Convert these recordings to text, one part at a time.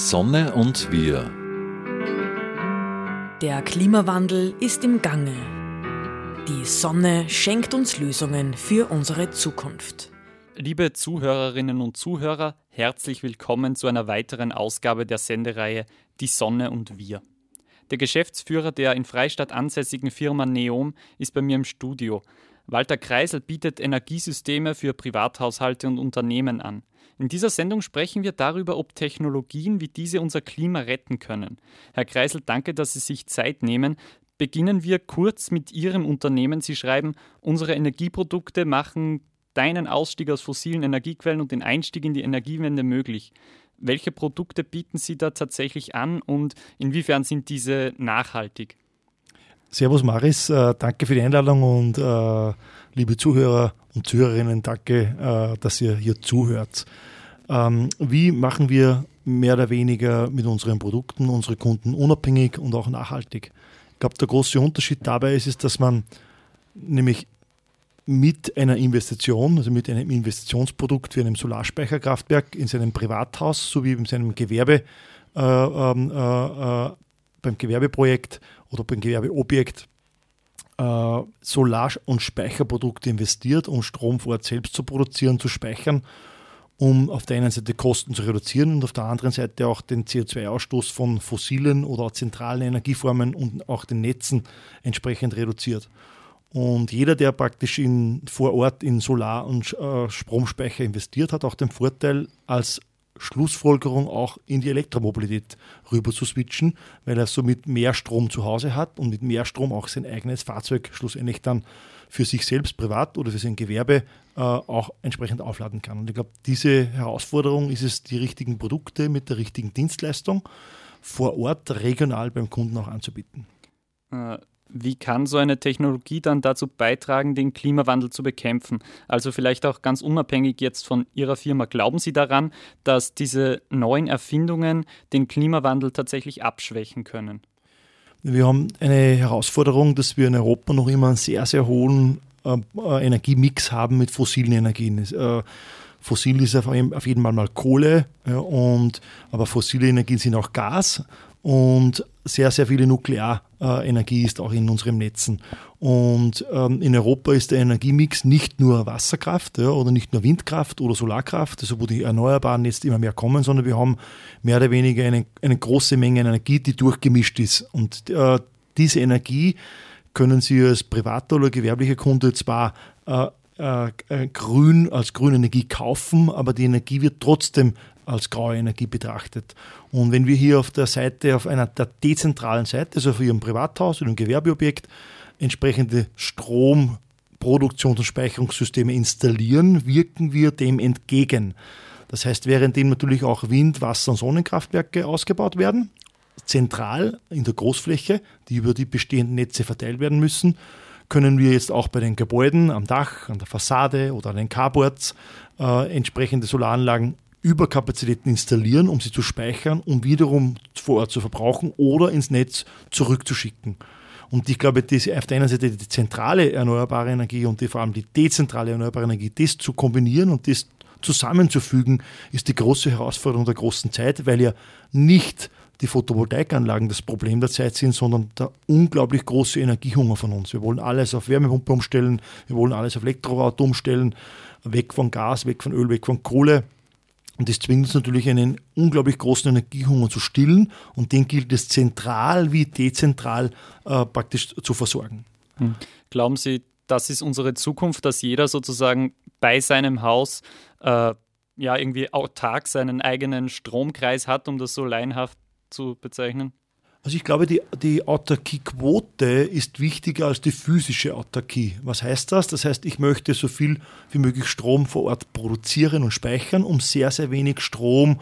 Sonne und wir. Der Klimawandel ist im Gange. Die Sonne schenkt uns Lösungen für unsere Zukunft. Liebe Zuhörerinnen und Zuhörer, herzlich willkommen zu einer weiteren Ausgabe der Sendereihe Die Sonne und wir. Der Geschäftsführer der in Freistadt ansässigen Firma Neom ist bei mir im Studio. Walter Kreisel bietet Energiesysteme für Privathaushalte und Unternehmen an. In dieser Sendung sprechen wir darüber, ob Technologien wie diese unser Klima retten können. Herr Kreisel, danke, dass Sie sich Zeit nehmen. Beginnen wir kurz mit Ihrem Unternehmen. Sie schreiben, unsere Energieprodukte machen deinen Ausstieg aus fossilen Energiequellen und den Einstieg in die Energiewende möglich. Welche Produkte bieten Sie da tatsächlich an und inwiefern sind diese nachhaltig? Servus Maris, äh, danke für die Einladung und äh, liebe Zuhörer und Zuhörerinnen, danke, äh, dass ihr hier zuhört. Ähm, wie machen wir mehr oder weniger mit unseren Produkten unsere Kunden unabhängig und auch nachhaltig? Ich glaube, der große Unterschied dabei ist, ist, dass man nämlich mit einer Investition, also mit einem Investitionsprodukt wie einem Solarspeicherkraftwerk in seinem Privathaus sowie in seinem Gewerbe, äh, ähm, äh, äh, beim Gewerbeprojekt oder beim Gewerbeobjekt äh, Solar- und Speicherprodukte investiert, um Strom vor Ort selbst zu produzieren, zu speichern um auf der einen Seite Kosten zu reduzieren und auf der anderen Seite auch den CO2-Ausstoß von fossilen oder zentralen Energieformen und auch den Netzen entsprechend reduziert. Und jeder, der praktisch in, vor Ort in Solar- und äh, Stromspeicher investiert, hat auch den Vorteil, als Schlussfolgerung auch in die Elektromobilität rüber zu switchen, weil er somit mehr Strom zu Hause hat und mit mehr Strom auch sein eigenes Fahrzeug schlussendlich dann für sich selbst privat oder für sein Gewerbe äh, auch entsprechend aufladen kann. Und ich glaube, diese Herausforderung ist es, die richtigen Produkte mit der richtigen Dienstleistung vor Ort regional beim Kunden auch anzubieten. Äh, wie kann so eine Technologie dann dazu beitragen, den Klimawandel zu bekämpfen? Also vielleicht auch ganz unabhängig jetzt von Ihrer Firma. Glauben Sie daran, dass diese neuen Erfindungen den Klimawandel tatsächlich abschwächen können? Wir haben eine Herausforderung, dass wir in Europa noch immer einen sehr, sehr hohen äh, Energiemix haben mit fossilen Energien. Äh, fossil ist auf, jeden Fall mal Kohle, ja, und, aber fossile Energien sind auch Gas und sehr, sehr viele Nuklearenergie ist auch in unseren Netzen. Und ähm, in Europa ist der Energiemix nicht nur Wasserkraft ja, oder nicht nur Windkraft oder Solarkraft, also wo die Erneuerbaren jetzt immer mehr kommen, sondern wir haben mehr oder weniger eine, eine große Menge Energie, die durchgemischt ist. Und äh, diese Energie können Sie als privater oder gewerblicher Kunde zwar äh, äh, äh grün als grüne Energie kaufen, aber die Energie wird trotzdem als graue Energie betrachtet. Und wenn wir hier auf der Seite, auf einer der dezentralen Seite, also auf Ihrem Privathaus oder einem Gewerbeobjekt, entsprechende Stromproduktions- und Speicherungssysteme installieren, wirken wir dem entgegen. Das heißt, währenddem natürlich auch Wind-, Wasser- und Sonnenkraftwerke ausgebaut werden, zentral in der Großfläche, die über die bestehenden Netze verteilt werden müssen, können wir jetzt auch bei den Gebäuden am Dach, an der Fassade oder an den Carports äh, entsprechende Solaranlagen Überkapazitäten installieren, um sie zu speichern, um wiederum vor Ort zu verbrauchen oder ins Netz zurückzuschicken. Und ich glaube, das auf der einen Seite die zentrale erneuerbare Energie und die, vor allem die dezentrale erneuerbare Energie, das zu kombinieren und das zusammenzufügen, ist die große Herausforderung der großen Zeit, weil ja nicht die Photovoltaikanlagen das Problem der Zeit sind, sondern der unglaublich große Energiehunger von uns. Wir wollen alles auf Wärmepumpe umstellen, wir wollen alles auf Elektroauto umstellen, weg von Gas, weg von Öl, weg von Kohle. Und das zwingt uns natürlich einen unglaublich großen Energiehunger zu stillen und den gilt es zentral wie dezentral äh, praktisch zu versorgen. Hm. Glauben Sie, das ist unsere Zukunft, dass jeder sozusagen bei seinem Haus äh, ja irgendwie autark seinen eigenen Stromkreis hat, um das so laienhaft zu bezeichnen? Also ich glaube, die, die Autarkiequote ist wichtiger als die physische Autarkie. Was heißt das? Das heißt, ich möchte so viel wie möglich Strom vor Ort produzieren und speichern, um sehr, sehr wenig Strom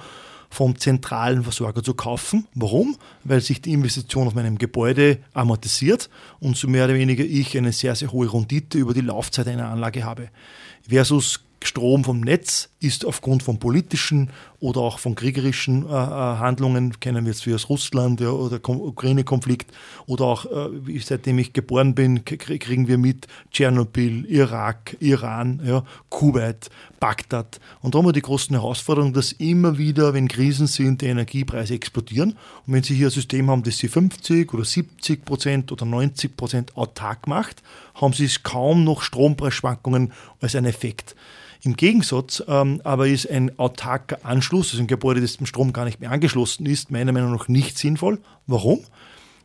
vom zentralen Versorger zu kaufen. Warum? Weil sich die Investition auf meinem Gebäude amortisiert und so mehr oder weniger ich eine sehr, sehr hohe Rendite über die Laufzeit einer Anlage habe. Versus Strom vom Netz ist aufgrund von politischen oder auch von kriegerischen äh, äh Handlungen, kennen wir jetzt wie aus Russland ja, oder Ukraine-Konflikt oder auch, äh, seitdem ich geboren bin, kriegen wir mit Tschernobyl, Irak, Iran, ja, Kuwait, Bagdad. Und da haben wir die großen Herausforderungen, dass immer wieder, wenn Krisen sind, die Energiepreise explodieren. Und wenn Sie hier ein System haben, das Sie 50 oder 70 Prozent oder 90 Prozent autark macht, haben Sie kaum noch Strompreisschwankungen als ein Effekt. Im Gegensatz ähm, aber ist ein autarker Anschluss, also ein Gebäude, das dem Strom gar nicht mehr angeschlossen ist, meiner Meinung nach nicht sinnvoll. Warum?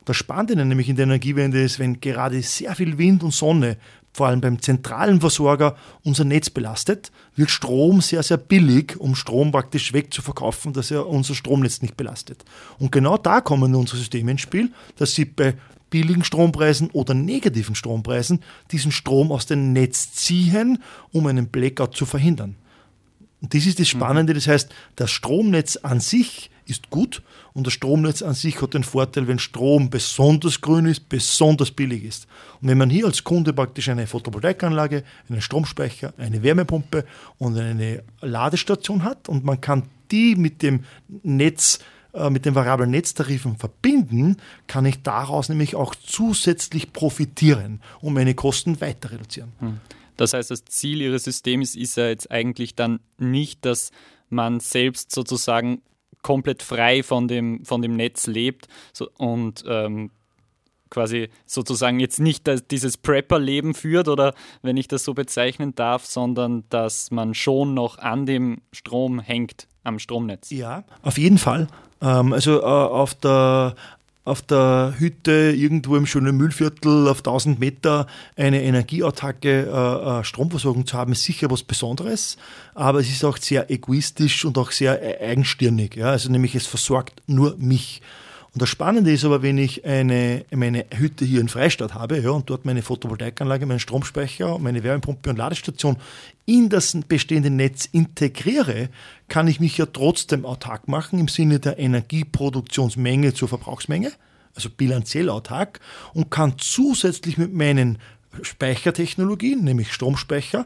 Das Spannende nämlich in der Energiewende ist, wenn gerade sehr viel Wind und Sonne, vor allem beim zentralen Versorger, unser Netz belastet, wird Strom sehr, sehr billig, um Strom praktisch wegzuverkaufen, dass er unser Stromnetz nicht belastet. Und genau da kommen unsere Systeme ins Spiel, dass sie bei billigen Strompreisen oder negativen Strompreisen diesen Strom aus dem Netz ziehen, um einen Blackout zu verhindern. Und das ist das mhm. Spannende, das heißt, das Stromnetz an sich ist gut und das Stromnetz an sich hat den Vorteil, wenn Strom besonders grün ist, besonders billig ist. Und wenn man hier als Kunde praktisch eine Photovoltaikanlage, einen Stromspeicher, eine Wärmepumpe und eine Ladestation hat und man kann die mit dem Netz äh, mit den variablen Netztarifen verbinden, kann ich daraus nämlich auch zusätzlich profitieren und meine Kosten weiter reduzieren. Hm. Das heißt, das Ziel Ihres Systems ist ja jetzt eigentlich dann nicht, dass man selbst sozusagen komplett frei von dem, von dem Netz lebt so, und ähm, quasi sozusagen jetzt nicht dieses Prepper-Leben führt oder wenn ich das so bezeichnen darf, sondern dass man schon noch an dem Strom hängt, am Stromnetz. Ja, auf jeden Fall. Ähm, also äh, auf der auf der Hütte irgendwo im schönen Müllviertel auf 1000 Meter eine energieautarke äh, äh, Stromversorgung zu haben, ist sicher was Besonderes, aber es ist auch sehr egoistisch und auch sehr e-, eigenstirnig. Ja? Also nämlich es versorgt nur mich. Und das Spannende ist aber, wenn ich eine, meine Hütte hier in Freistadt habe ja, und dort meine Photovoltaikanlage, meinen Stromspeicher, meine Wärmepumpe und Ladestation in das bestehende Netz integriere, kann ich mich ja trotzdem autark machen im Sinne der Energieproduktionsmenge zur Verbrauchsmenge, also bilanziell autark, und kann zusätzlich mit meinen Speichertechnologien, nämlich Stromspeicher,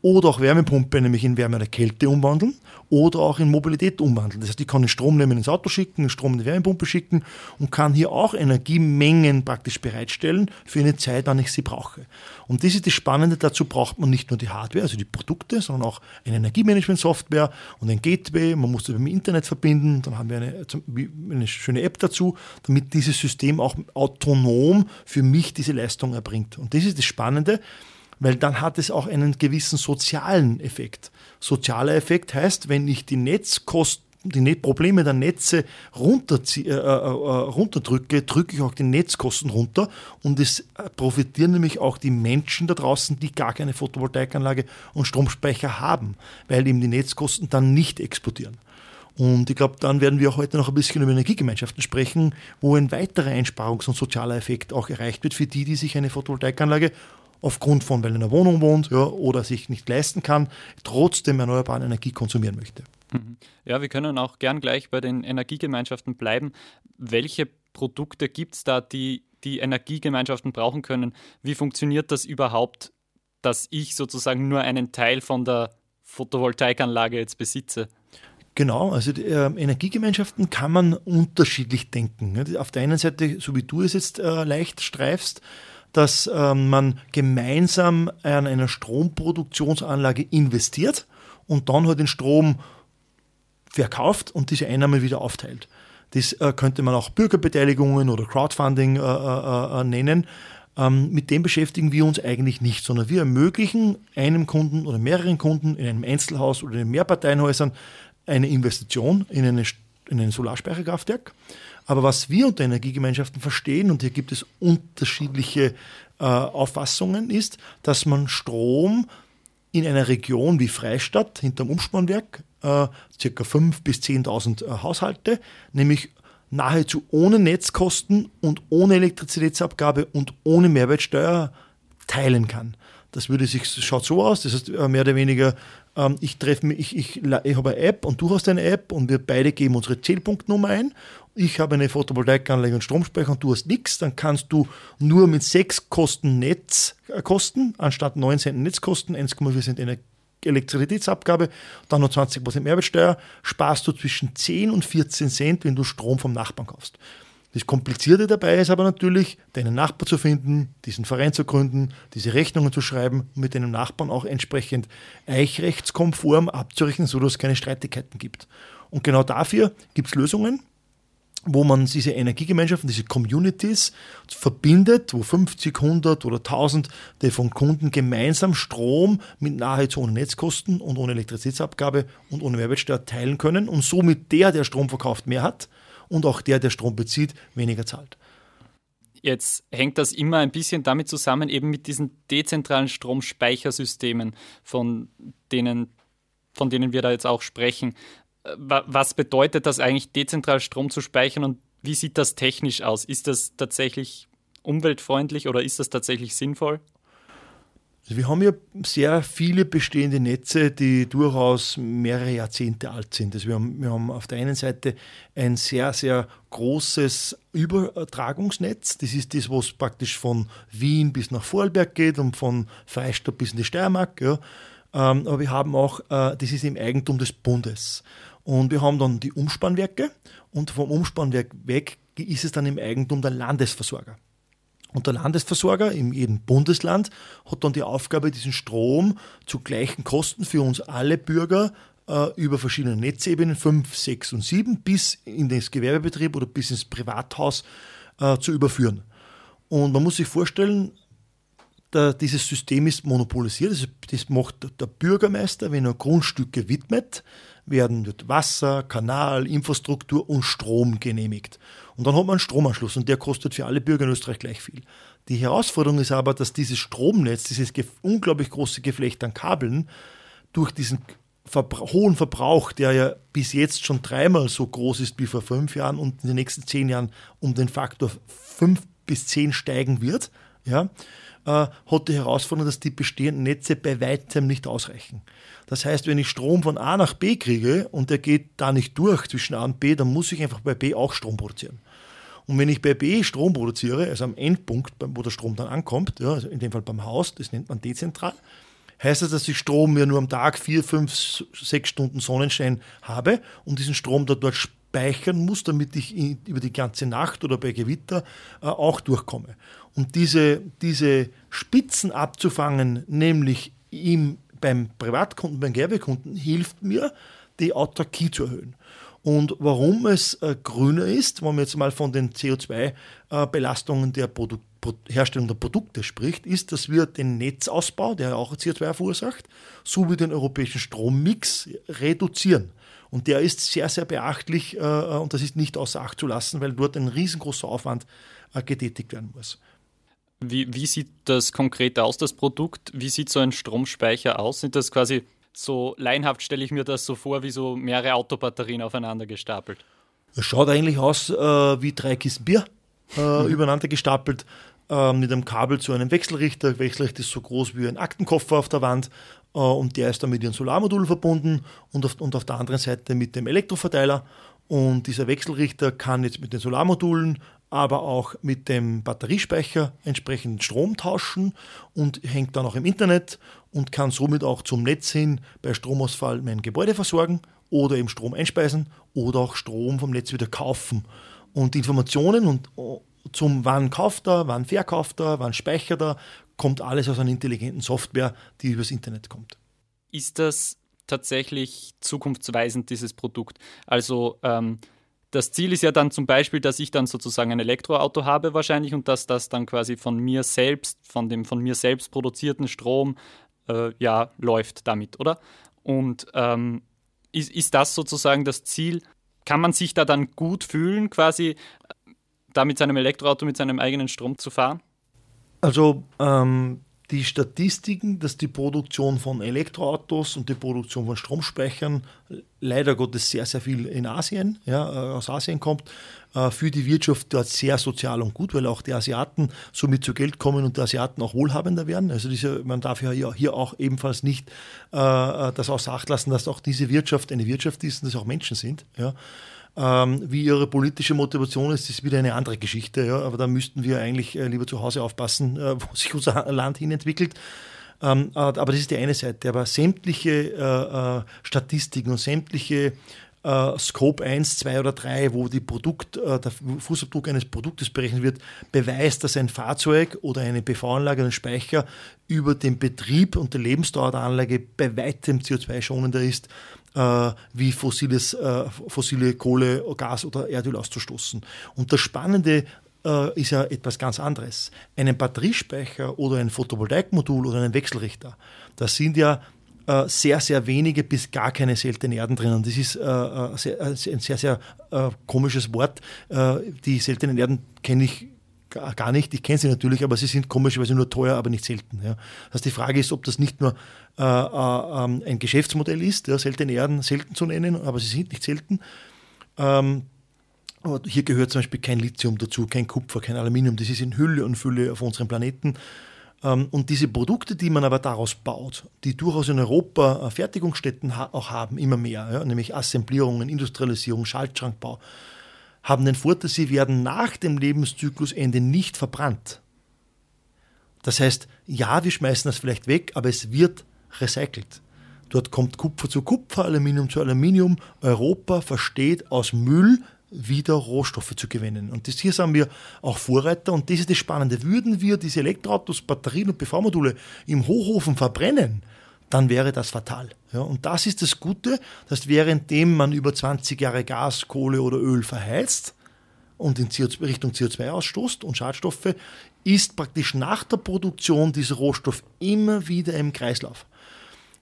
oder auch Wärmepumpe, nämlich in Wärme oder Kälte umwandeln oder auch in Mobilität umwandeln. Das heißt, ich kann den Strom nehmen ins Auto schicken, den Strom in die Wärmepumpe schicken und kann hier auch Energiemengen praktisch bereitstellen für eine Zeit, wann ich sie brauche. Und das ist das Spannende, dazu braucht man nicht nur die Hardware, also die Produkte, sondern auch eine Energiemanagement-Software und ein Gateway. Man muss das mit dem Internet verbinden, dann haben wir eine, eine schöne App dazu, damit dieses System auch autonom für mich diese Leistung erbringt. Und das ist das Spannende weil dann hat es auch einen gewissen sozialen Effekt. Sozialer Effekt heißt, wenn ich die Netzkosten die Probleme der Netze äh, äh, äh, runterdrücke, drücke ich auch die Netzkosten runter und es profitieren nämlich auch die Menschen da draußen, die gar keine Photovoltaikanlage und Stromspeicher haben, weil eben die Netzkosten dann nicht explodieren. Und ich glaube, dann werden wir heute noch ein bisschen über Energiegemeinschaften sprechen, wo ein weiterer Einsparungs- und sozialer Effekt auch erreicht wird für die, die sich eine Photovoltaikanlage aufgrund von, weil er in einer Wohnung wohnt ja, oder sich nicht leisten kann, trotzdem erneuerbare Energie konsumieren möchte. Mhm. Ja, wir können auch gern gleich bei den Energiegemeinschaften bleiben. Welche Produkte gibt es da, die die Energiegemeinschaften brauchen können? Wie funktioniert das überhaupt, dass ich sozusagen nur einen Teil von der Photovoltaikanlage jetzt besitze? Genau, also die, äh, Energiegemeinschaften kann man unterschiedlich denken. Auf der einen Seite, so wie du es jetzt äh, leicht streifst, dass ähm, man gemeinsam an einer Stromproduktionsanlage investiert und dann halt den Strom verkauft und diese Einnahmen wieder aufteilt. Das äh, könnte man auch Bürgerbeteiligungen oder Crowdfunding äh, äh, äh, nennen. Ähm, mit dem beschäftigen wir uns eigentlich nicht, sondern wir ermöglichen einem Kunden oder mehreren Kunden in einem Einzelhaus oder in Mehrparteienhäusern eine Investition in, eine, in ein Solarspeicherkraftwerk aber was wir unter Energiegemeinschaften verstehen, und hier gibt es unterschiedliche äh, Auffassungen, ist, dass man Strom in einer Region wie Freistadt hinterm Umspannwerk, äh, circa 5.000 bis 10.000 äh, Haushalte, nämlich nahezu ohne Netzkosten und ohne Elektrizitätsabgabe und ohne Mehrwertsteuer teilen kann. Das würde sich, schaut so aus, das heißt äh, mehr oder weniger, ähm, ich treffe mich, ich, ich, ich habe eine App und du hast eine App und wir beide geben unsere Zählpunktnummer ein ich habe eine Photovoltaikanlage und Stromspeicher und du hast nichts, dann kannst du nur mit sechs Kosten Netzkosten, äh, anstatt neun Cent Netzkosten, 1,4 Cent Elektrizitätsabgabe, dann noch 20% Mehrwertsteuer, sparst du zwischen 10 und 14 Cent, wenn du Strom vom Nachbarn kaufst. Das Komplizierte dabei ist aber natürlich, deinen Nachbar zu finden, diesen Verein zu gründen, diese Rechnungen zu schreiben mit deinem Nachbarn auch entsprechend eichrechtskonform abzurechnen, sodass es keine Streitigkeiten gibt. Und genau dafür gibt es Lösungen, wo man diese Energiegemeinschaften, diese Communities verbindet, wo 50, 100 oder 1000 von Kunden gemeinsam Strom mit nahezu ohne Netzkosten und ohne Elektrizitätsabgabe und ohne Mehrwertsteuer teilen können und somit der, der Strom verkauft, mehr hat und auch der, der Strom bezieht, weniger zahlt. Jetzt hängt das immer ein bisschen damit zusammen, eben mit diesen dezentralen Stromspeichersystemen, von denen, von denen wir da jetzt auch sprechen. Was bedeutet das eigentlich, dezentral Strom zu speichern und wie sieht das technisch aus? Ist das tatsächlich umweltfreundlich oder ist das tatsächlich sinnvoll? Also wir haben ja sehr viele bestehende Netze, die durchaus mehrere Jahrzehnte alt sind. Also wir, haben, wir haben auf der einen Seite ein sehr, sehr großes Übertragungsnetz. Das ist das, was praktisch von Wien bis nach Vorarlberg geht und von Freistadt bis in die Steiermark. Ja. Ähm, aber wir haben auch, äh, das ist im Eigentum des Bundes. Und wir haben dann die Umspannwerke und vom Umspannwerk weg ist es dann im Eigentum der Landesversorger. Und der Landesversorger in jedem Bundesland hat dann die Aufgabe, diesen Strom zu gleichen Kosten für uns alle Bürger äh, über verschiedene Netzebenen 5, 6 und 7 bis in den Gewerbebetrieb oder bis ins Privathaus äh, zu überführen. Und man muss sich vorstellen, dieses System ist monopolisiert. Das macht der Bürgermeister, wenn er Grundstücke widmet, werden wird Wasser, Kanal, Infrastruktur und Strom genehmigt. Und dann hat man einen Stromanschluss und der kostet für alle Bürger in Österreich gleich viel. Die Herausforderung ist aber, dass dieses Stromnetz, dieses unglaublich große Geflecht an Kabeln, durch diesen Verbra hohen Verbrauch, der ja bis jetzt schon dreimal so groß ist wie vor fünf Jahren und in den nächsten zehn Jahren um den Faktor fünf bis zehn steigen wird, ja, äh, hat die Herausforderung, dass die bestehenden Netze bei weitem nicht ausreichen. Das heißt, wenn ich Strom von A nach B kriege und der geht da nicht durch zwischen A und B, dann muss ich einfach bei B auch Strom produzieren. Und wenn ich bei B Strom produziere, also am Endpunkt, wo der Strom dann ankommt, ja, also in dem Fall beim Haus, das nennt man dezentral, heißt das, dass ich Strom mir nur am Tag vier, fünf, sechs Stunden Sonnenschein habe und diesen Strom da dort speichern muss, damit ich über die ganze Nacht oder bei Gewitter äh, auch durchkomme. Und diese, diese Spitzen abzufangen, nämlich im, beim Privatkunden, beim Gewerbekunden, hilft mir, die Autarkie zu erhöhen. Und warum es äh, grüner ist, wenn man jetzt mal von den CO2-Belastungen äh, der Produ Pro Herstellung der Produkte spricht, ist, dass wir den Netzausbau, der auch CO2 verursacht, sowie den europäischen Strommix reduzieren. Und der ist sehr, sehr beachtlich äh, und das ist nicht außer Acht zu lassen, weil dort ein riesengroßer Aufwand getätigt werden muss. Wie, wie sieht das konkret aus, das Produkt? Wie sieht so ein Stromspeicher aus? Sind das quasi so leinhaft stelle ich mir das so vor, wie so mehrere Autobatterien aufeinander gestapelt? Es schaut eigentlich aus äh, wie drei Kisten Bier äh, mhm. übereinander gestapelt äh, mit einem Kabel zu einem Wechselrichter. Der Wechselrichter ist so groß wie ein Aktenkoffer auf der Wand äh, und der ist dann mit ihrem Solarmodul verbunden und auf, und auf der anderen Seite mit dem Elektroverteiler. Und dieser Wechselrichter kann jetzt mit den Solarmodulen aber auch mit dem Batteriespeicher entsprechend Strom tauschen und hängt dann auch im Internet und kann somit auch zum Netz hin bei Stromausfall mein Gebäude versorgen oder eben Strom einspeisen oder auch Strom vom Netz wieder kaufen. Und Informationen und äh, zum wann kauft er, wann verkauft er, wann speichert er, kommt alles aus einer intelligenten Software, die übers Internet kommt. Ist das tatsächlich zukunftsweisend, dieses Produkt? Also ähm, das Ziel ist ja dann zum Beispiel, dass ich dann sozusagen ein Elektroauto habe wahrscheinlich und dass das dann quasi von mir selbst, von dem von mir selbst produzierten Strom, äh, ja, läuft damit, oder? Und ähm, ist, ist das sozusagen das Ziel? Kann man sich da dann gut fühlen, quasi da mit seinem Elektroauto, mit seinem eigenen Strom zu fahren? Also ähm, die Statistiken, dass die Produktion von Elektroautos und die Produktion von Stromspeichern leider Gottes sehr, sehr viel in Asien, ja, äh, aus Asien kommt, äh, für die Wirtschaft dort sehr sozial und gut, weil auch die Asiaten somit zu Geld kommen und die Asiaten auch wohlhabender werden. Also diese, man darf ja hier auch ebenfalls nicht äh, das außer Acht lassen, dass auch diese Wirtschaft eine Wirtschaft ist und dass auch Menschen sind. Ja. Ähm, wie ihre politische Motivation ist, ist wieder eine andere Geschichte. Ja? Aber da müssten wir eigentlich äh, lieber zu Hause aufpassen, äh, wo sich unser Land hin entwickelt. Ähm, äh, aber das ist die eine Seite. Aber sämtliche äh, äh Statistiken und sämtliche Scope 1, 2 oder 3, wo die Produkt, der Fußabdruck eines Produktes berechnet wird, beweist, dass ein Fahrzeug oder eine PV-Anlage, ein Speicher über den Betrieb und die Lebensdauer der Anlage bei weitem CO2-schonender ist, wie fossiles, äh, fossile Kohle, Gas oder Erdöl auszustoßen. Und das Spannende äh, ist ja etwas ganz anderes. Einen Batteriespeicher oder ein Photovoltaikmodul oder einen Wechselrichter, das sind ja äh, sehr, sehr wenige bis gar keine seltenen Erden drinnen. Das ist äh, äh ein sehr, sehr äh, komisches Wort. Äh, die seltenen Erden kenne ich gar nicht. Ich kenne sie natürlich, aber sie sind komischerweise nur teuer, aber nicht selten. Ja. Das die Frage ist, ob das nicht nur äh, ähm, ein Geschäftsmodell ist, ja, seltene Erden selten zu nennen, aber sie sind nicht selten. Ähm, aber hier gehört zum Beispiel kein Lithium dazu, kein Kupfer, kein Aluminium. Das ist in Hülle und Fülle auf unserem Planeten. Ähm, und diese Produkte, die man aber daraus baut, die durchaus in Europa äh, Fertigungsstätten auch haben, immer mehr, ja, nämlich Assemblierungen, Industrialisierung, Schaltschrankbau, haben den Vorteil, sie werden nach dem Lebenszyklusende nicht verbrannt. Das heißt, ja, wir schmeißen das vielleicht weg, aber es wird recycelt. Dort kommt Kupfer zu Kupfer, Aluminium zu Aluminium. Europa versteht aus Müll wieder Rohstoffe zu gewinnen. Und das hier sind wir auch Vorreiter und das ist das Spannende. Würden wir diese Elektroautos, Batterien und PV-Module im Hochofen verbrennen, dann wäre das fatal. Ja, und das ist das Gute, dass währenddem man über 20 Jahre Gas, Kohle oder Öl verheizt und in CO2, Richtung CO2 ausstoßt und Schadstoffe, ist praktisch nach der Produktion dieser Rohstoff immer wieder im Kreislauf.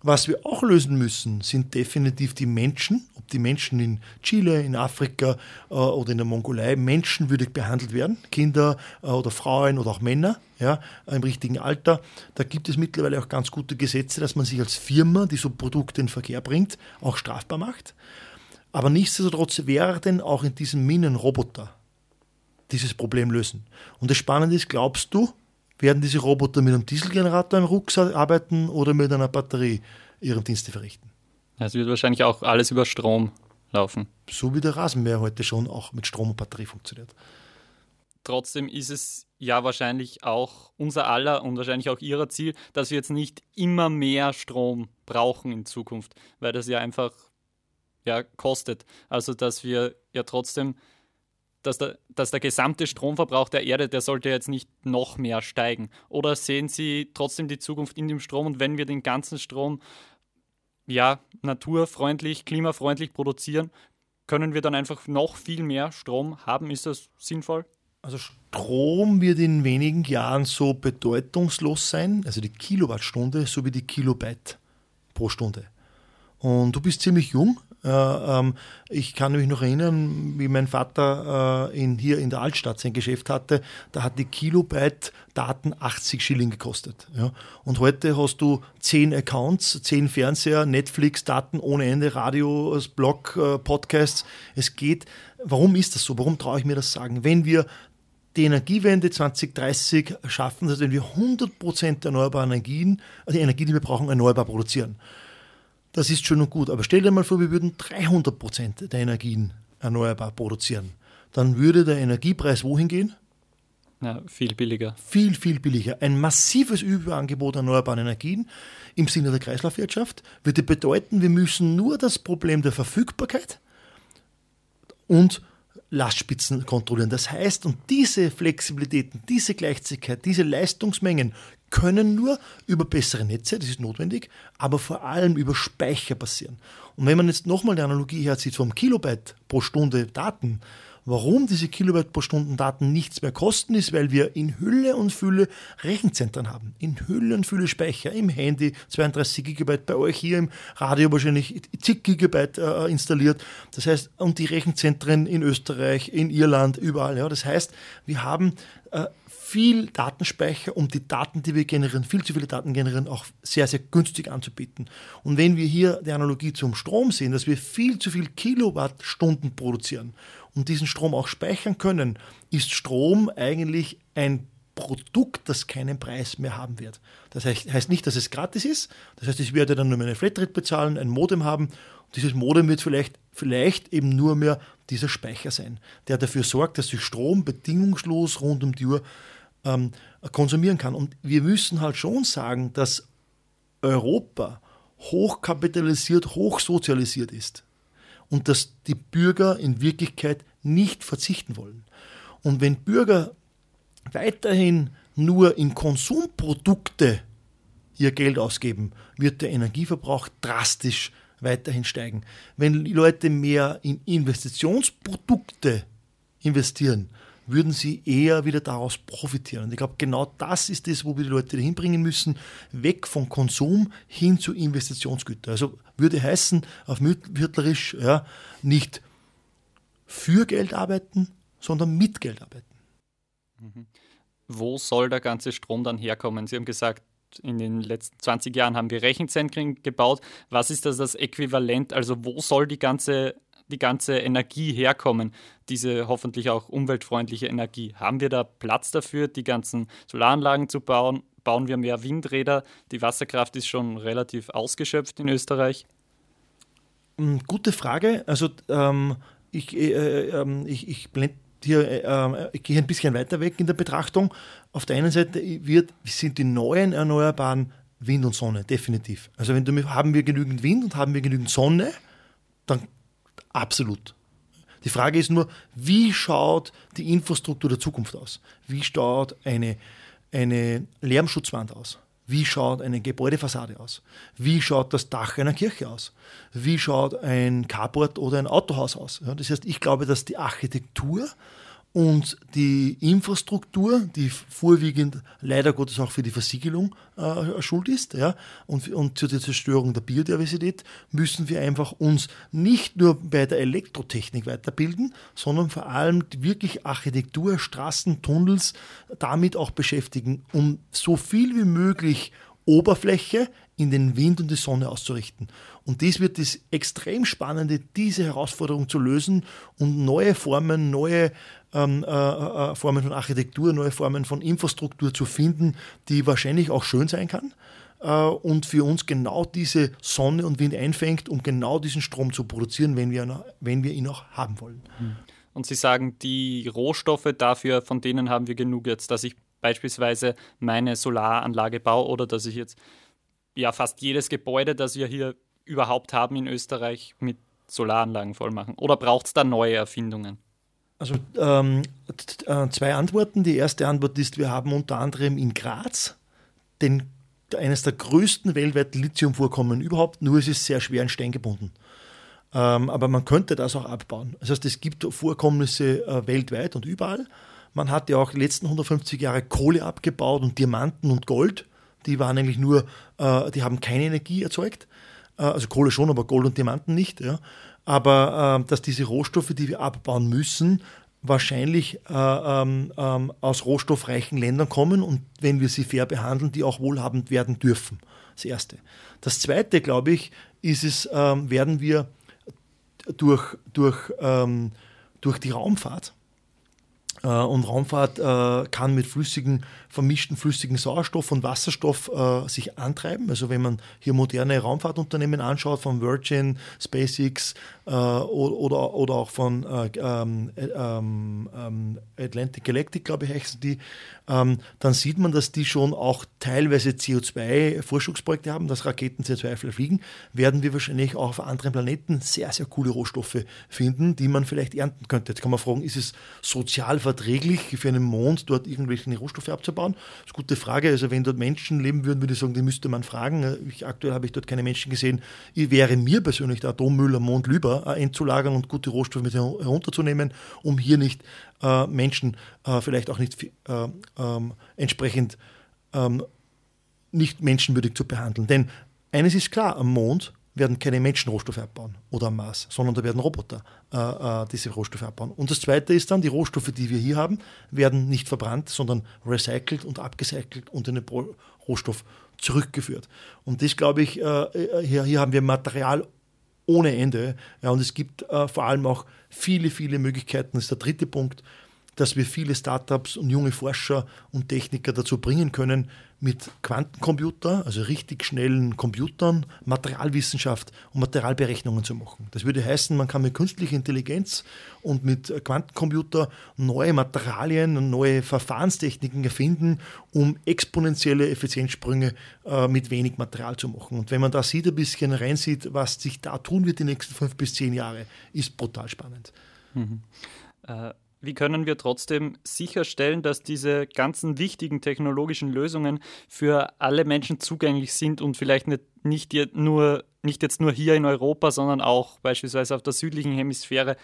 Was wir auch lösen müssen, sind definitiv die Menschen, ob die Menschen in Chile, in Afrika äh, oder in der Mongolei menschenwürdig behandelt werden, Kinder äh, oder Frauen oder auch Männer ja, im richtigen Alter. Da gibt es mittlerweile auch ganz gute Gesetze, dass man sich als Firma, die so Produkte in Verkehr bringt, auch strafbar macht. Aber nichtsdestotrotz werden auch in diesen Minen Roboter dieses Problem lösen. Und das Spannende ist, glaubst du, werden diese Roboter mit einem Dieselgenerator im Rucksack arbeiten oder mit einer Batterie ihre Dienste verrichten? Es wird wahrscheinlich auch alles über Strom laufen. So wie der Rasenmäher heute schon auch mit Strom und Batterie funktioniert. Trotzdem ist es ja wahrscheinlich auch unser aller und wahrscheinlich auch Ihrer Ziel, dass wir jetzt nicht immer mehr Strom brauchen in Zukunft, weil das ja einfach ja, kostet. Also dass wir ja trotzdem dass der, dass der gesamte Stromverbrauch der Erde, der sollte jetzt nicht noch mehr steigen? Oder sehen Sie trotzdem die Zukunft in dem Strom und wenn wir den ganzen Strom ja, naturfreundlich, klimafreundlich produzieren, können wir dann einfach noch viel mehr Strom haben? Ist das sinnvoll? Also Strom wird in wenigen Jahren so bedeutungslos sein, also die Kilowattstunde sowie die Kilobyte pro Stunde. Und du bist ziemlich jung, ich kann mich noch erinnern, wie mein Vater äh, in, hier in der Altstadt sein Geschäft hatte. Da hat die Kilobyte Daten 80 Schilling gekostet. Ja. Und heute hast du 10 Accounts, 10 Fernseher, Netflix, Daten ohne Ende, Radio, Blog, äh, Podcasts. Es geht. Warum ist das so? Warum traue ich mir das sagen? Wenn wir die Energiewende 2030 schaffen, also wenn wir 100% erneuerbare Energien, also die Energie, die wir brauchen, erneuerbar produzieren das ist schön und gut. Aber stell dir mal vor, wir würden 300 Prozent der Energien erneuerbar produzieren. Dann würde der Energiepreis wohin gehen? Ja, viel billiger. Viel, viel billiger. Ein massives Überangebot an erneuerbaren Energien im Sinne der Kreislaufwirtschaft würde bedeuten, wir müssen nur das Problem der Verfügbarkeit und Lastspitzen kontrollieren. Das heißt, und diese Flexibilitäten, diese Gleichzeitigkeit, diese Leistungsmengen können nur über bessere Netze, das ist notwendig, aber vor allem über Speicher passieren. Und wenn man jetzt nochmal die Analogie herzieht vom Kilobyte pro Stunde Daten, Warum diese Kilobyte pro Stunde Daten nichts mehr kosten, ist, weil wir in Hülle und Fülle Rechenzentren haben. In Hülle und Fülle Speicher, im Handy 32 Gigabyte, bei euch hier im Radio wahrscheinlich zig Gigabyte äh, installiert. Das heißt, und die Rechenzentren in Österreich, in Irland, überall. Ja. Das heißt, wir haben äh, viel Datenspeicher, um die Daten, die wir generieren, viel zu viele Daten generieren, auch sehr, sehr günstig anzubieten. Und wenn wir hier die Analogie zum Strom sehen, dass wir viel zu viel Kilowattstunden produzieren und diesen Strom auch speichern können, ist Strom eigentlich ein Produkt, das keinen Preis mehr haben wird. Das heißt nicht, dass es gratis ist. Das heißt, ich werde dann nur meine Flatrate bezahlen, ein Modem haben. Und dieses Modem wird vielleicht, vielleicht eben nur mehr dieser Speicher sein, der dafür sorgt, dass ich Strom bedingungslos rund um die Uhr ähm, konsumieren kann. Und wir müssen halt schon sagen, dass Europa hochkapitalisiert, hochsozialisiert ist und dass die Bürger in Wirklichkeit nicht verzichten wollen. Und wenn Bürger weiterhin nur in Konsumprodukte ihr Geld ausgeben, wird der Energieverbrauch drastisch weiterhin steigen. Wenn die Leute mehr in Investitionsprodukte investieren, würden sie eher wieder daraus profitieren. Und ich glaube, genau das ist das, wo wir die Leute hinbringen müssen, weg von Konsum hin zu Investitionsgütern. Also würde heißen, auf Müttlerisch, ja, nicht für Geld arbeiten, sondern mit Geld arbeiten. Mhm. Wo soll der ganze Strom dann herkommen? Sie haben gesagt, in den letzten 20 Jahren haben wir Rechenzentren gebaut. Was ist das, das Äquivalent? Also wo soll die ganze die ganze Energie herkommen, diese hoffentlich auch umweltfreundliche Energie? Haben wir da Platz dafür, die ganzen Solaranlagen zu bauen? Bauen wir mehr Windräder? Die Wasserkraft ist schon relativ ausgeschöpft in Österreich. Hm, gute Frage. Also ähm, ich, äh, äh, ich, ich blende hier, äh, ich gehe ein bisschen weiter weg in der Betrachtung. Auf der einen Seite wird, sind die neuen Erneuerbaren Wind und Sonne, definitiv. Also wenn du, haben wir genügend Wind und haben wir genügend Sonne, dann Absolut. Die Frage ist nur, wie schaut die Infrastruktur der Zukunft aus? Wie schaut eine, eine Lärmschutzwand aus? Wie schaut eine Gebäudefassade aus? Wie schaut das Dach einer Kirche aus? Wie schaut ein Carport oder ein Autohaus aus? Ja, das heißt, ich glaube, dass die Architektur und die Infrastruktur, die vorwiegend leider Gottes auch für die Versiegelung äh, schuld ist, ja, und, und zur Zerstörung der Biodiversität, müssen wir einfach uns nicht nur bei der Elektrotechnik weiterbilden, sondern vor allem wirklich Architektur, Straßen, Tunnels damit auch beschäftigen, um so viel wie möglich Oberfläche in den Wind und die Sonne auszurichten. Und dies wird das extrem Spannende, diese Herausforderung zu lösen und neue Formen, neue ähm, äh, äh, Formen von Architektur, neue Formen von Infrastruktur zu finden, die wahrscheinlich auch schön sein kann äh, und für uns genau diese Sonne und Wind einfängt, um genau diesen Strom zu produzieren, wenn wir, wenn wir ihn auch haben wollen. Und Sie sagen, die Rohstoffe dafür, von denen haben wir genug jetzt, dass ich beispielsweise meine Solaranlage baue oder dass ich jetzt ja fast jedes Gebäude, das wir hier überhaupt haben in Österreich, mit Solaranlagen voll machen? Oder braucht es da neue Erfindungen? Also ähm, äh, zwei Antworten. Die erste Antwort ist, wir haben unter anderem in Graz den, eines der größten weltweiten Lithiumvorkommen überhaupt, nur es ist sehr schwer in Stein gebunden. Ähm, aber man könnte das auch abbauen. Das heißt, es gibt Vorkommnisse äh, weltweit und überall. Man hat ja auch die letzten 150 Jahre Kohle abgebaut und Diamanten und Gold. Die waren eigentlich nur, äh, die haben keine Energie erzeugt. Äh, also Kohle schon, aber Gold und Diamanten nicht. Ja. Aber äh, dass diese Rohstoffe, die wir abbauen müssen, wahrscheinlich äh, ähm, ähm, aus rohstoffreichen Ländern kommen und wenn wir sie fair behandeln, die auch wohlhabend werden dürfen. Das Erste. Das Zweite, glaube ich, ist es, ähm, werden wir durch, durch, ähm, durch die Raumfahrt äh, und Raumfahrt äh, kann mit flüssigen, vermischten flüssigen Sauerstoff und Wasserstoff äh, sich antreiben. Also wenn man hier moderne Raumfahrtunternehmen anschaut, von Virgin, SpaceX oder, oder auch von ähm, ähm, ähm, Atlantic Galactic, glaube ich, heißen die, ähm, dann sieht man, dass die schon auch teilweise CO2-Forschungsprojekte haben, dass Raketen CO2 fliegen, werden wir wahrscheinlich auch auf anderen Planeten sehr, sehr coole Rohstoffe finden, die man vielleicht ernten könnte. Jetzt kann man fragen, ist es sozial verträglich für einen Mond dort irgendwelche Rohstoffe abzubauen? Das ist eine gute Frage. Also wenn dort Menschen leben würden, würde ich sagen, die müsste man fragen. Ich, aktuell habe ich dort keine Menschen gesehen. Ich wäre mir persönlich der Atommüll am Mond lieber äh, einzulagern und gute Rohstoffe mit herunterzunehmen, um hier nicht äh, Menschen äh, vielleicht auch nicht äh, ähm, entsprechend ähm, nicht menschenwürdig zu behandeln. Denn eines ist klar, am Mond werden keine Menschen Rohstoffe abbauen oder am Mars, sondern da werden Roboter äh, äh, diese Rohstoffe abbauen. Und das Zweite ist dann, die Rohstoffe, die wir hier haben, werden nicht verbrannt, sondern recycelt und abgecycelt und in den Rohstoff zurückgeführt. Und das, glaube ich, äh, hier, hier haben wir Material ohne Ende. Ja, und es gibt äh, vor allem auch viele, viele Möglichkeiten. Das ist der dritte Punkt, dass wir viele Startups und junge Forscher und Techniker dazu bringen können, mit Quantencomputer, also richtig schnellen Computern, Materialwissenschaft und Materialberechnungen zu machen. Das würde heißen, man kann mit künstlicher Intelligenz und mit Quantencomputer neue Materialien und neue Verfahrenstechniken erfinden, um exponentielle Effizienzsprünge äh, mit wenig Material zu machen. Und wenn man da sieht, ein bisschen reinsieht, was sich da tun wird die nächsten fünf bis zehn Jahre, ist brutal spannend. Mhm. Äh wie können wir trotzdem sicherstellen, dass diese ganzen wichtigen technologischen Lösungen für alle Menschen zugänglich sind und vielleicht nicht, nicht, nur, nicht jetzt nur hier in Europa, sondern auch beispielsweise auf der südlichen Hemisphäre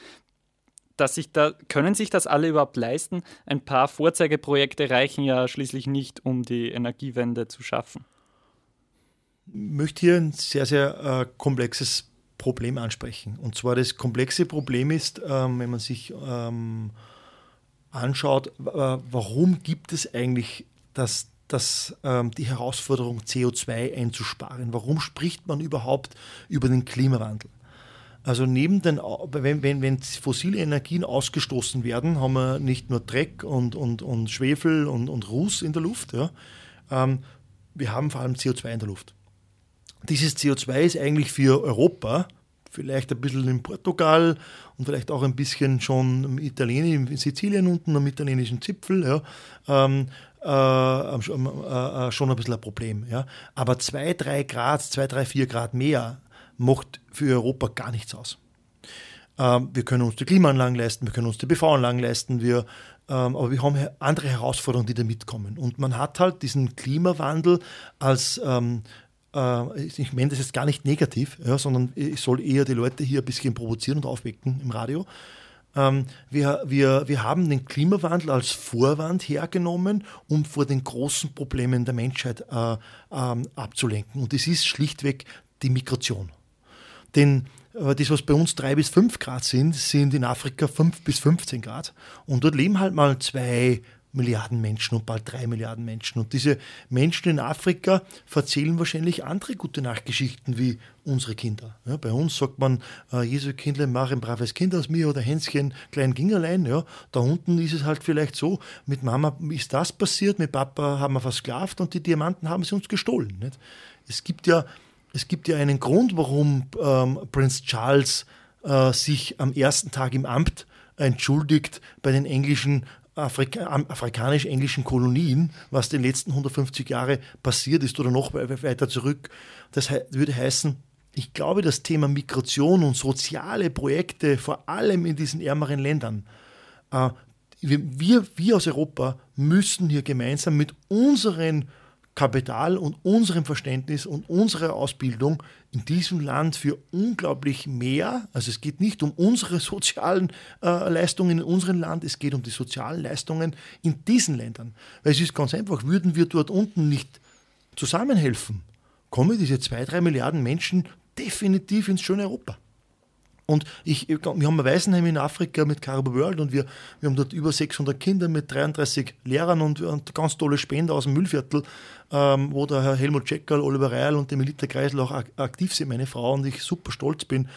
dass sich da, können sich das alle überhaupt leisten? Ein paar Vorzeigeprojekte reichen ja schließlich nicht, um die Energiewende zu schaffen. Ich möchte hier ein sehr, sehr äh, komplexes Problem ansprechen. Und zwar das komplexe Problem ist, ähm, wenn man sich ähm, anschaut, äh, warum gibt es eigentlich das, das, ähm, die Herausforderung, CO2 einzusparen? Warum spricht man überhaupt über den Klimawandel? Also neben den, wenn, wenn, wenn fossile Energien ausgestoßen werden, haben wir nicht nur Dreck und, und, und Schwefel und, und Ruß in der Luft, ja. Ähm, wir haben vor allem CO2 in der Luft. Dieses CO2 ist eigentlich für Europa vielleicht ein bisschen in Portugal und vielleicht auch ein bisschen schon im Italien, in Sizilien unten am italienischen Zipfel, ja, ähm, äh, äh, äh, schon ein bisschen ein Problem. Ja. Aber 2, 3 Grad, 2, 3, 4 Grad mehr macht für Europa gar nichts aus. Ähm, wir können uns die Klimaanlagen leisten, wir können uns die PV-Anlagen leisten, wir, ähm, aber wir haben andere Herausforderungen, die da mitkommen. Und man hat halt diesen Klimawandel als ähm, äh, ich meine das jetzt gar nicht negativ, ja, sondern ich soll eher die Leute hier ein bisschen provozieren und aufwecken im Radio. Ähm, wir, wir, wir haben den Klimawandel als Vorwand hergenommen, um vor den großen Problemen der Menschheit äh, ähm, abzulenken. Und das ist schlichtweg die Migration. Denn äh, das, was bei uns drei bis fünf Grad sind, sind in Afrika fünf bis 15 Grad. Und dort leben halt mal zwei Milliarden Menschen und bald drei Milliarden Menschen. Und diese Menschen in Afrika erzählen wahrscheinlich andere gute Nachtgeschichten wie unsere Kinder. Ja, bei uns sagt man, äh, Jesu Kindle, mach ein braves Kind aus mir oder Hänschen, klein Gingerlein. Ja, da unten ist es halt vielleicht so, mit Mama ist das passiert, mit Papa haben wir versklavt und die Diamanten haben sie uns gestohlen. Nicht? Es, gibt ja, es gibt ja einen Grund, warum ähm, Prinz Charles äh, sich am ersten Tag im Amt entschuldigt bei den englischen Afrika afrikanisch-englischen Kolonien, was die letzten 150 Jahre passiert ist oder noch weiter zurück. Das würde heißen, ich glaube, das Thema Migration und soziale Projekte, vor allem in diesen ärmeren Ländern, äh, wir, wir aus Europa müssen hier gemeinsam mit unseren Kapital und unserem Verständnis und unserer Ausbildung in diesem Land für unglaublich mehr. Also es geht nicht um unsere sozialen äh, Leistungen in unserem Land, es geht um die sozialen Leistungen in diesen Ländern. Weil es ist ganz einfach, würden wir dort unten nicht zusammenhelfen, kommen diese zwei, drei Milliarden Menschen definitiv ins schöne Europa. Und ich, wir haben ein Waisenheim in Afrika mit Caribou World und wir, wir haben dort über 600 Kinder mit 33 Lehrern und, und ganz tolle Spender aus dem Müllviertel, ähm, wo der Herr Helmut Czeckerl, Oliver Reil und der Melita Kreisel auch aktiv sind, meine Frau, und ich super stolz bin.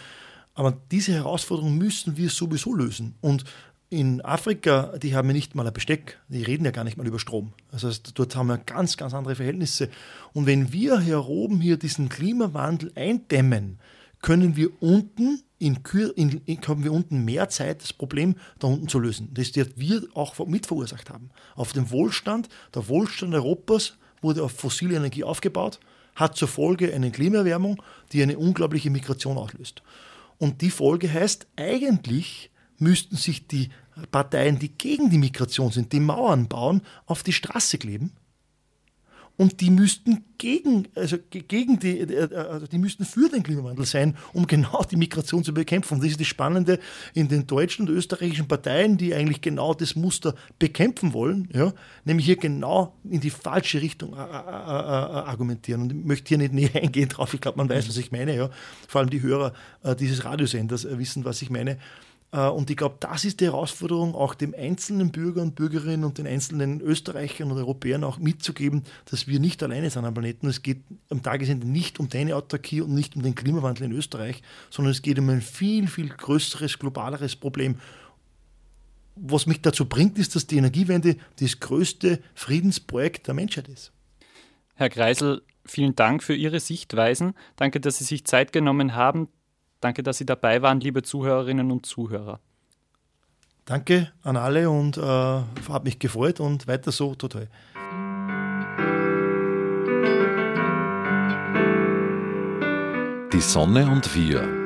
Aber diese Herausforderung müssen wir sowieso lösen. Und in Afrika, die haben ja nicht mal ein Besteck, die reden ja gar nicht mal über Strom. Das heißt, dort haben wir ganz, ganz andere Verhältnisse. Und wenn wir hier oben hier diesen Klimawandel eindämmen, können wir unten in, in, in, haben wir unten mehr Zeit, das Problem da unten zu lösen. Das wir auch mit verursacht haben. Auf dem Wohlstand, der Wohlstand Europas wurde auf fossile Energie aufgebaut, hat zur Folge eine Klimaerwärmung, die eine unglaubliche Migration auslöst. Und die Folge heißt, eigentlich müssten sich die Parteien, die gegen die Migration sind, die Mauern bauen, auf die Straße kleben und die müssten gegen, also gegen die, äh, also die müssten für den Klimawandel sein, um genau die Migration zu bekämpfen. Das ist das Spannende in den deutschen und österreichischen Parteien, die eigentlich genau das Muster bekämpfen wollen, ja, nämlich hier genau in die falsche Richtung äh, äh, argumentieren. Und ich möchte hier nicht näher eingehen drauf, ich glaube, man weiß, was ich meine. Ja. Vor allem die Hörer dieses Radiosenders wissen, was ich meine. Äh, und ich glaube, das ist die Herausforderung, auch dem einzelnen Bürger und Bürgerinnen und den einzelnen Österreichern und Europäern auch mitzugeben, dass wir nicht alleine sind am Planeten. Es geht am Tagesende nicht um deine Autarkie und nicht um den Klimawandel in Österreich, sondern es geht um ein viel, viel größeres, globaleres Problem. was mich dazu bringt, ist, dass die Energiewende das größte Friedensprojekt der Menschheit ist. Herr Kreisel, vielen Dank für Ihre Sichtweisen. Danke, dass Sie sich Zeit genommen haben. Danke, dass Sie dabei waren, liebe Zuhörerinnen und Zuhörer. Danke an alle und äh, hat mich gefreut und weiter so total. Die Sonne und wir